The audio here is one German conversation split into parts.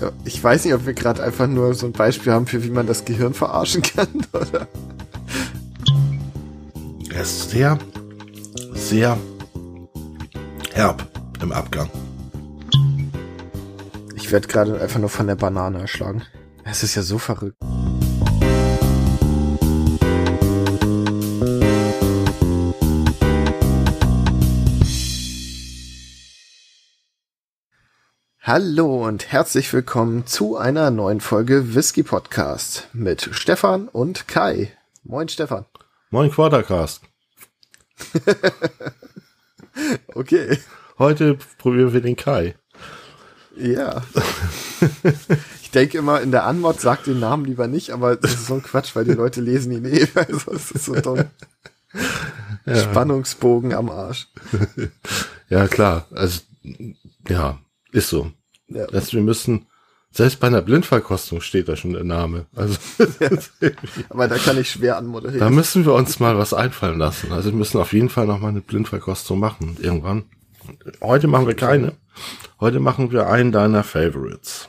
Ja, ich weiß nicht, ob wir gerade einfach nur so ein Beispiel haben für wie man das Gehirn verarschen kann, oder? Er ist sehr, sehr herb im Abgang. Ich werde gerade einfach nur von der Banane erschlagen. Es ist ja so verrückt. Hallo und herzlich willkommen zu einer neuen Folge Whisky Podcast mit Stefan und Kai. Moin Stefan. Moin Quadercast. okay. Heute probieren wir den Kai. Ja. ich denke immer, in der Anmod sagt den Namen lieber nicht, aber das ist so ein Quatsch, weil die Leute lesen ihn eh. Also es ist so dumm. Ja. Spannungsbogen am Arsch. Ja, klar. Also, ja, ist so. Ja. Dass wir müssen, selbst bei einer Blindverkostung steht da schon der Name. Also, ja, aber da kann ich schwer anmoderieren. Da müssen wir uns mal was einfallen lassen. Also wir müssen auf jeden Fall noch mal eine Blindverkostung machen irgendwann. Heute machen wir keine. Heute machen wir einen deiner Favorites.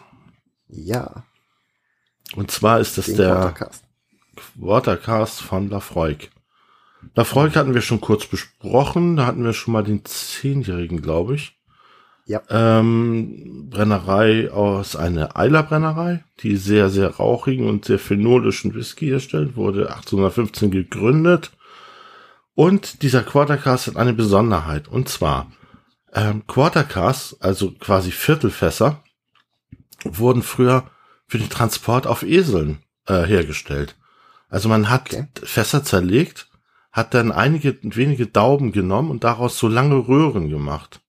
Ja. Und zwar ist das Den der Watercast. Watercast von Lafroig. Lafroig hatten wir schon kurz besprochen. Da hatten wir schon mal den Zehnjährigen, glaube ich. Ja. Ähm, Brennerei aus einer Eilerbrennerei, die sehr, sehr rauchigen und sehr phenolischen Whisky herstellt, wurde 1815 gegründet. Und dieser Quartercast hat eine Besonderheit. Und zwar, ähm, Quartercast, also quasi Viertelfässer, wurden früher für den Transport auf Eseln äh, hergestellt. Also man hat okay. Fässer zerlegt, hat dann einige wenige Dauben genommen und daraus so lange Röhren gemacht.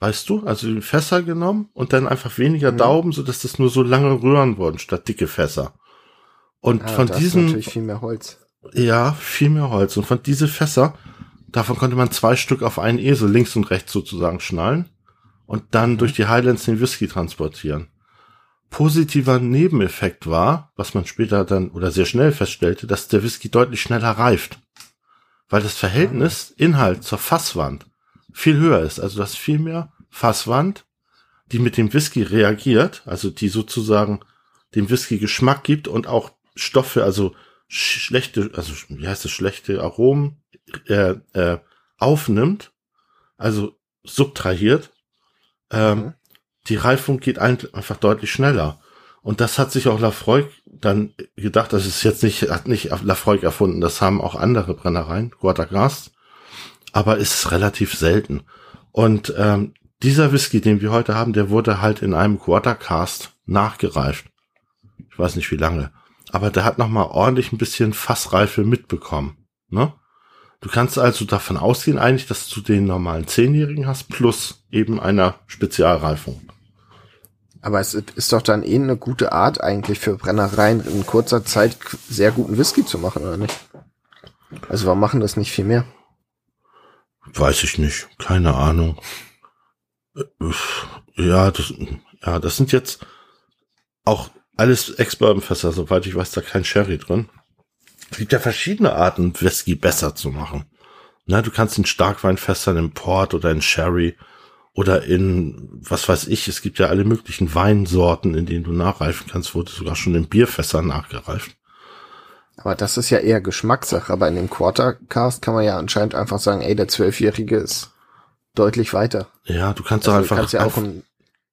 Weißt du? Also die Fässer genommen und dann einfach weniger mhm. Dauben, so dass das nur so lange Röhren wurden statt dicke Fässer. Und ah, von diesen natürlich viel mehr Holz. Ja, viel mehr Holz und von diese Fässer, davon konnte man zwei Stück auf einen Esel links und rechts sozusagen schnallen und dann mhm. durch die Highlands den Whisky transportieren. Positiver Nebeneffekt war, was man später dann oder sehr schnell feststellte, dass der Whisky deutlich schneller reift. Weil das Verhältnis mhm. Inhalt zur Fasswand viel höher ist. Also das viel mehr Fasswand, die mit dem Whisky reagiert, also die sozusagen dem Whisky Geschmack gibt und auch Stoffe, also schlechte, also wie heißt das, schlechte Aromen äh, äh, aufnimmt, also subtrahiert. Ähm, mhm. Die Reifung geht einfach deutlich schneller. Und das hat sich auch Lafroig dann gedacht, das ist jetzt nicht, hat nicht Lafroig erfunden, das haben auch andere Brennereien, Guadagast aber ist relativ selten. Und ähm, dieser Whisky, den wir heute haben, der wurde halt in einem Quartercast nachgereift. Ich weiß nicht wie lange. Aber der hat nochmal ordentlich ein bisschen Fassreife mitbekommen. Ne? Du kannst also davon ausgehen eigentlich, dass du den normalen Zehnjährigen hast, plus eben einer Spezialreifung. Aber es ist doch dann eh eine gute Art eigentlich für Brennereien in kurzer Zeit sehr guten Whisky zu machen, oder nicht? Also warum machen das nicht viel mehr? Weiß ich nicht. Keine Ahnung. Ja, das, ja, das sind jetzt auch alles Ex-Bourbon-Fässer, soweit ich weiß, da kein Sherry drin. Es gibt ja verschiedene Arten, Whisky besser zu machen. Na, du kannst in Starkweinfässern, im Port oder in Sherry oder in, was weiß ich, es gibt ja alle möglichen Weinsorten, in denen du nachreifen kannst, wurde sogar schon in Bierfässern nachgereift. Aber das ist ja eher Geschmackssache. Aber in dem Quartercast kann man ja anscheinend einfach sagen, ey, der Zwölfjährige ist deutlich weiter. Ja, du kannst also einfach, kannst ja auch ein,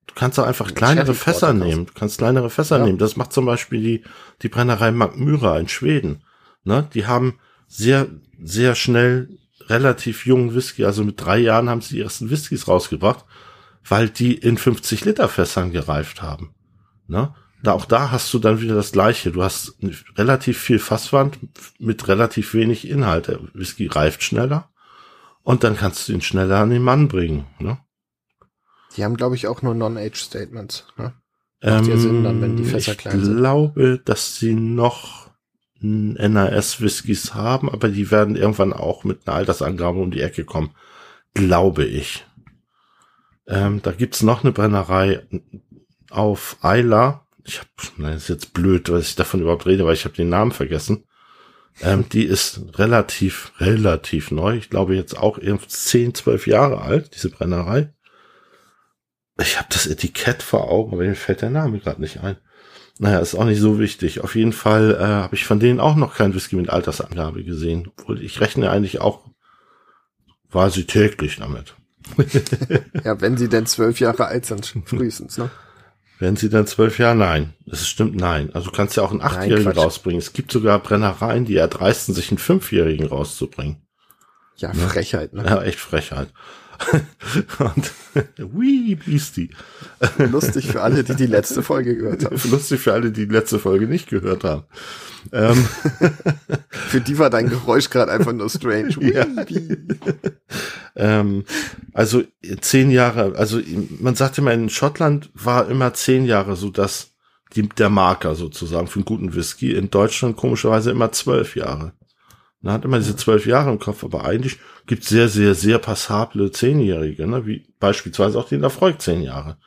du kannst auch einfach kleinere Fässer nehmen. Du kannst kleinere Fässer ja. nehmen. Das macht zum Beispiel die, die Brennerei Magmyra in Schweden. Ne? Die haben sehr, sehr schnell relativ jungen Whisky, also mit drei Jahren haben sie die ersten Whiskys rausgebracht, weil die in 50 Liter Fässern gereift haben. Ne? Da, auch da hast du dann wieder das Gleiche. Du hast relativ viel Fasswand mit relativ wenig Inhalt. Der Whisky reift schneller und dann kannst du ihn schneller an den Mann bringen. Ne? Die haben, glaube ich, auch nur Non-Age-Statements. Ne? Macht ähm, Sinn dann, wenn die Fässer klein sind. Ich glaube, dass sie noch NAS-Whiskys haben, aber die werden irgendwann auch mit einer Altersangabe um die Ecke kommen. Glaube ich. Ähm, da gibt's noch eine Brennerei auf Eila, ich habe, nein, ist jetzt blöd, was ich davon überhaupt rede, weil ich habe den Namen vergessen. Ähm, die ist relativ, relativ neu. Ich glaube jetzt auch irgendwie 10, 12 Jahre alt, diese Brennerei. Ich habe das Etikett vor Augen, aber mir fällt der Name gerade nicht ein. Naja, ist auch nicht so wichtig. Auf jeden Fall äh, habe ich von denen auch noch kein Whisky mit Altersangabe gesehen. Obwohl ich rechne eigentlich auch quasi täglich damit. ja, wenn sie denn zwölf Jahre alt sind, frühestens, ne? Wenn sie dann zwölf Jahre, nein. Das stimmt, nein. Also du kannst ja auch einen Achtjährigen rausbringen. Es gibt sogar Brennereien, die erdreisten, sich einen Fünfjährigen rauszubringen. Ja, Frechheit, ne? Ja, echt Frechheit. und Wee Beastie. Lustig für alle, die die letzte Folge gehört haben. Lustig für alle, die die letzte Folge nicht gehört haben. Ähm. für die war dein Geräusch gerade einfach nur strange. Ja. ähm, also zehn Jahre, also man sagt immer, in Schottland war immer zehn Jahre so dass die, der Marker sozusagen für einen guten Whisky. In Deutschland komischerweise immer zwölf Jahre. Man hat immer diese zwölf Jahre im Kopf, aber eigentlich gibt es sehr, sehr, sehr passable Zehnjährige, ne? wie beispielsweise auch den Erfolg zehn Jahre.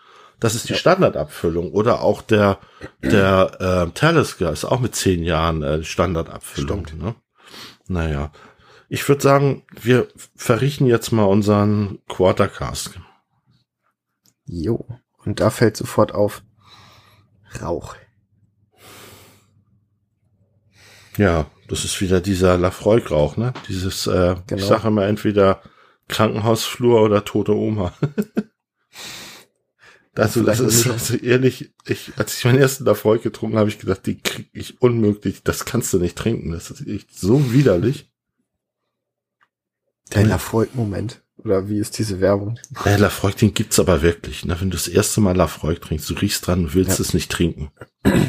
Das ist die ja. Standardabfüllung. Oder auch der, der äh, Talisker ist auch mit zehn Jahren äh, Standardabfüllung. Stimmt. Ne? Naja. Ich würde sagen, wir verrichten jetzt mal unseren Quartercast. Jo. Und da fällt sofort auf Rauch. Ja, das ist wieder dieser Lafroig-Rauch, ne? Dieses, äh, genau. ich sage immer entweder Krankenhausflur oder tote Oma. also, das ist also ehrlich, ich, als ich meinen ersten Lafroig getrunken habe, ich gedacht, die krieg ich unmöglich, das kannst du nicht trinken. Das ist echt so widerlich. Der Lafroig-Moment. Oder wie ist diese Werbung? Der Lafroig, den gibt's aber wirklich. Ne? Wenn du das erste Mal Lafroig trinkst, du riechst dran und willst ja. es nicht trinken.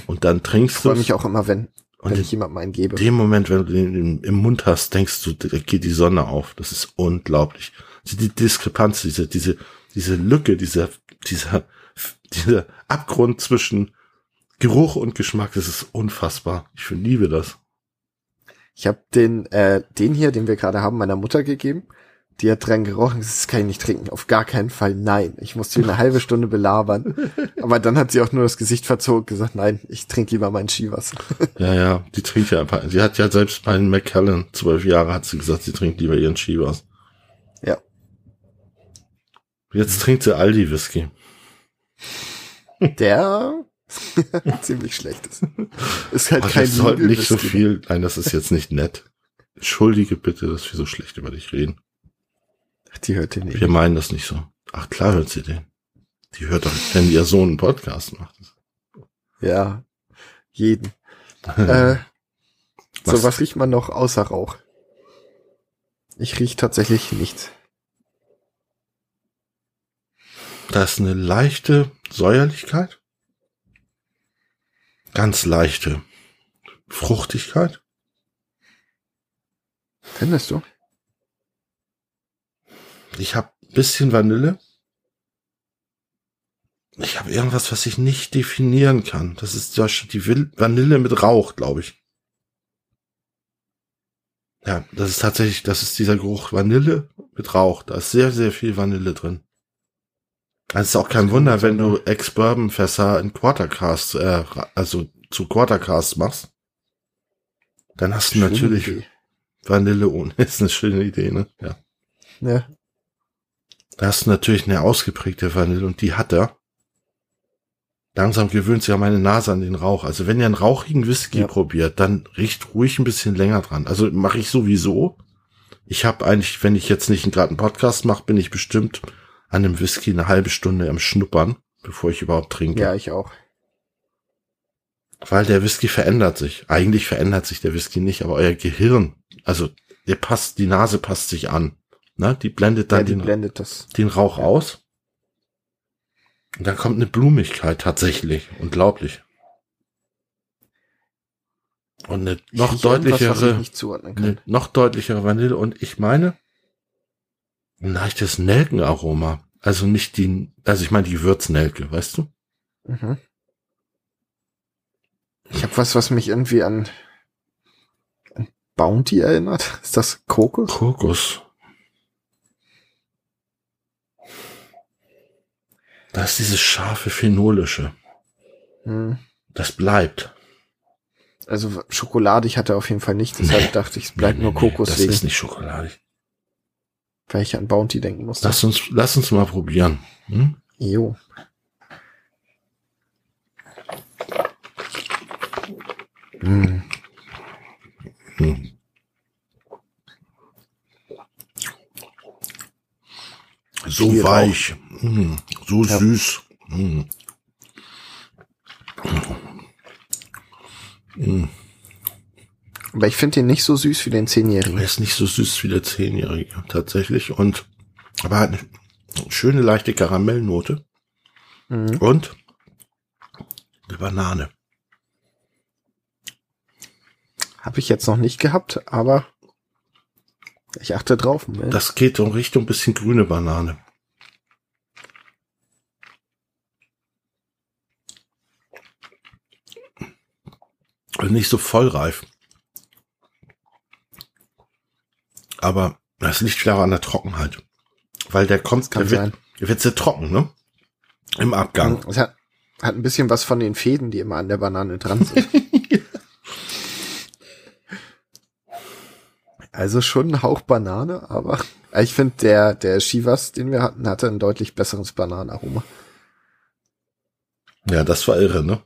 Und dann trinkst du. Ich freue mich auch immer, wenn, und wenn ich jemandem einen gebe. In dem Moment, wenn du den im Mund hast, denkst du, da geht die Sonne auf. Das ist unglaublich. Die Diskrepanz, diese, diese, diese Lücke, dieser, dieser, dieser Abgrund zwischen Geruch und Geschmack, das ist unfassbar. Ich liebe das. Ich habe den, äh, den hier, den wir gerade haben, meiner Mutter gegeben die hat dran gerochen, das kann ich nicht trinken. Auf gar keinen Fall, nein. Ich musste sie eine halbe Stunde belabern. Aber dann hat sie auch nur das Gesicht verzogen gesagt, nein, ich trinke lieber mein Skiwasser. Ja, ja, die trinkt ja einfach. Sie hat ja selbst bei McKellen, zwölf Jahre, hat sie gesagt, sie trinkt lieber ihren Skiwasser. Ja. Jetzt trinkt sie Aldi Whisky. Der ziemlich schlecht ist. Ist halt oh, kein soll nicht so viel. Nein, das ist jetzt nicht nett. Entschuldige bitte, dass wir so schlecht über dich reden. Die hört den nicht. Wir meinen das nicht so. Ach klar hört sie den. Die hört doch, wenn ihr Sohn einen Podcast macht. Ja, jeden. äh, was? So, was riecht man noch außer Rauch? Ich riech tatsächlich nichts. Da ist eine leichte Säuerlichkeit. Ganz leichte Fruchtigkeit. Findest du? Ich habe bisschen Vanille. Ich habe irgendwas, was ich nicht definieren kann. Das ist die Vanille mit Rauch, glaube ich. Ja, das ist tatsächlich, das ist dieser Geruch Vanille mit Rauch. Da ist sehr, sehr viel Vanille drin. Es ist auch kein Wunder, wenn du Ex-Bourbon-Fässer in Quartercast, äh, also zu Quartercast machst. Dann hast du schöne natürlich Idee. Vanille ohne. Ist eine schöne Idee, ne? Ja. Ja. Da hast du natürlich eine ausgeprägte Vanille und die hat er. Langsam gewöhnt sich ja meine Nase an den Rauch. Also wenn ihr einen rauchigen Whisky ja. probiert, dann riecht ruhig ein bisschen länger dran. Also mache ich sowieso. Ich habe eigentlich, wenn ich jetzt nicht gerade einen Podcast mache, bin ich bestimmt an dem Whisky eine halbe Stunde am Schnuppern, bevor ich überhaupt trinke. Ja, ich auch. Weil der Whisky verändert sich. Eigentlich verändert sich der Whisky nicht, aber euer Gehirn, also der passt, die Nase passt sich an. Ne? Die blendet dann ja, die den, blendet das. den Rauch ja. aus. Und dann kommt eine Blumigkeit tatsächlich. Unglaublich. Und eine noch deutlichere, eine noch deutlichere Vanille. Und ich meine, ein leichtes Nelkenaroma. Also nicht die, also ich meine die Würznelke, weißt du? Mhm. Ich habe was, was mich irgendwie an, an Bounty erinnert. Ist das Kokos? Kokos. Das ist dieses scharfe Phenolische. Hm. Das bleibt. Also schokoladig hat er auf jeden Fall nicht, deshalb nee. dachte ich, es bleibt nee, nur nee, Kokos. Das wegen. ist nicht schokoladig. Weil ich an Bounty denken muss. Lass uns, lass uns mal probieren. Hm? Jo. Hm. Hm. So Zero. weich, mm, so ja. süß. Mm. Mm. Aber ich finde den nicht so süß wie den Zehnjährigen. Er ist nicht so süß wie der Zehnjährige, tatsächlich. Und, aber hat eine schöne, leichte Karamellnote. Mhm. Und eine Banane. Habe ich jetzt noch nicht gehabt, aber ich achte drauf. Ne? Das geht in Richtung bisschen grüne Banane. Nicht so vollreif. Aber das liegt klar an der Trockenheit. Weil der kommt, der wird, der wird sehr trocken, ne? Im Abgang. Es hat, hat ein bisschen was von den Fäden, die immer an der Banane dran sind. Also schon ein Hauch Banane, aber ich finde, der, der Shivas, den wir hatten, hatte ein deutlich besseres Bananenaroma. Ja, das war irre, ne?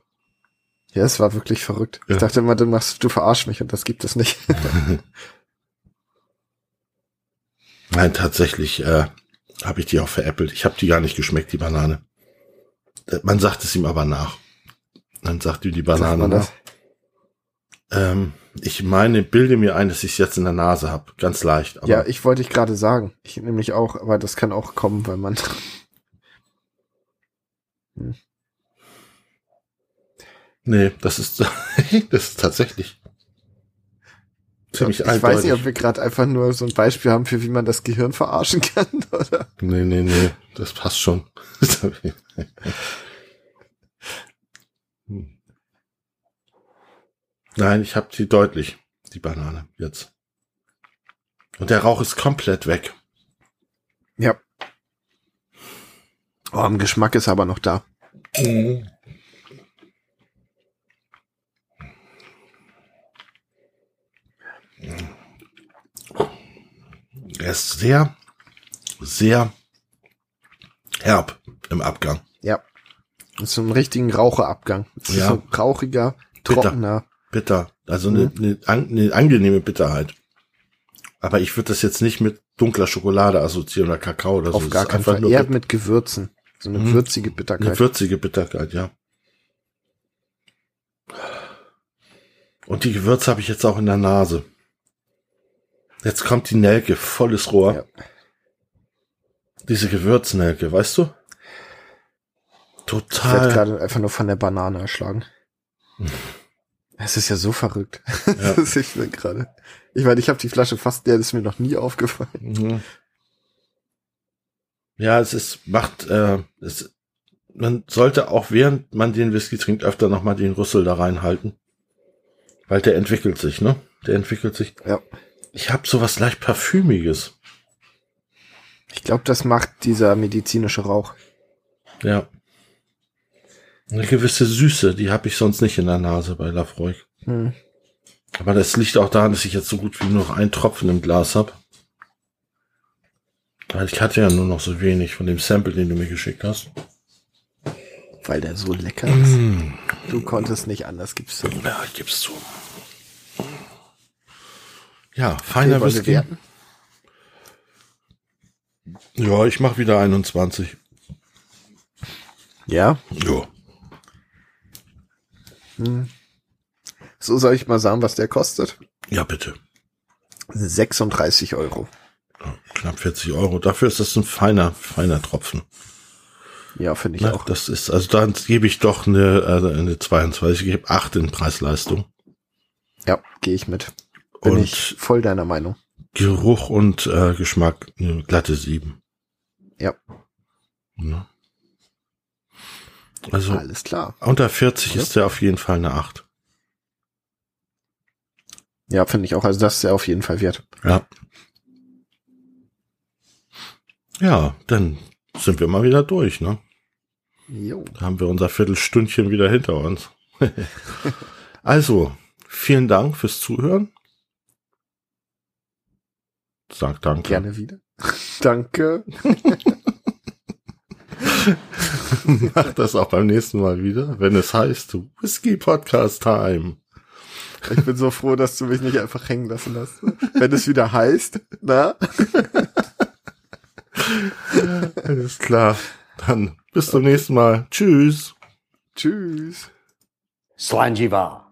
Ja, es war wirklich verrückt. Ja. Ich dachte immer, du machst, du verarsch mich und das gibt es nicht. Nein, tatsächlich äh, habe ich die auch veräppelt. Ich habe die gar nicht geschmeckt, die Banane. Man sagt es ihm aber nach. Dann sagt ihm die Banane nach. Ähm, ich meine, bilde mir ein, dass ich es jetzt in der Nase habe. Ganz leicht. Ja, ich wollte ich gerade sagen. Ich nämlich auch, aber das kann auch kommen, weil man. hm. Nee, das ist, das ist tatsächlich ziemlich Ich eindeutig. weiß nicht, ob wir gerade einfach nur so ein Beispiel haben, für wie man das Gehirn verarschen kann, oder? Nee, nee, nee, das passt schon. Nein, ich habe sie deutlich, die Banane jetzt. Und der Rauch ist komplett weg. Ja. Oh, am Geschmack ist aber noch da. Mhm. Er ist sehr, sehr herb im Abgang. Ja. Das ist so ein richtigen Raucherabgang. Das ja. ist so rauchiger, trockener. Bitter. bitter. Also mhm. eine, eine, eine angenehme Bitterheit. Aber ich würde das jetzt nicht mit dunkler Schokolade assoziieren oder Kakao oder Auf so. Auf gar keinen Fall. Eher mit Gewürzen. So eine mhm. würzige Bitterkeit. Eine würzige Bitterkeit, ja. Und die Gewürze habe ich jetzt auch in der Nase. Jetzt kommt die Nelke, volles Rohr. Ja. Diese Gewürznelke, weißt du? Total. Ich werde gerade einfach nur von der Banane erschlagen. Es ist ja so verrückt. Ja. das ist ich gerade. Ich meine, ich habe die Flasche fast, der ist mir noch nie aufgefallen. Mhm. Ja, es ist, macht, äh, es, man sollte auch während man den Whisky trinkt öfter nochmal den Rüssel da reinhalten. Weil der entwickelt sich, ne? Der entwickelt sich. Ja. Ich habe sowas leicht parfümiges. Ich glaube, das macht dieser medizinische Rauch. Ja. Eine gewisse Süße, die habe ich sonst nicht in der Nase bei Lafroig. Hm. Aber das liegt auch daran, dass ich jetzt so gut wie nur noch einen Tropfen im Glas habe. Weil ich hatte ja nur noch so wenig von dem Sample, den du mir geschickt hast. Weil der so lecker ist. Mm. Du konntest nicht anders, gibst du. Ja, gibst du. Ja, feiner Whisky. Ja, ich mach wieder 21. Ja? Ja. Hm. So soll ich mal sagen, was der kostet? Ja, bitte. 36 Euro. knapp 40 Euro. Dafür ist das ein feiner, feiner Tropfen. Ja, finde ich Na, auch. Das ist, also da gebe ich doch eine, also eine 22, ich gebe 8 in Preis-Leistung. Ja, gehe ich mit. Bin und ich voll deiner Meinung. Geruch und äh, Geschmack eine glatte 7. Ja. ja. Also alles klar. Unter 40 ja. ist der auf jeden Fall eine 8. Ja, finde ich auch. Also das ist ja auf jeden Fall wert. Ja. Ja, dann sind wir mal wieder durch, ne? Jo. Da haben wir unser Viertelstündchen wieder hinter uns. also, vielen Dank fürs Zuhören. Sag danke. Gerne wieder. danke. Mach das auch beim nächsten Mal wieder, wenn es heißt Whisky Podcast Time. Ich bin so froh, dass du mich nicht einfach hängen lassen hast. Wenn es wieder heißt, na? Alles klar. Dann bis zum nächsten Mal. Tschüss. Tschüss. Slanjiva.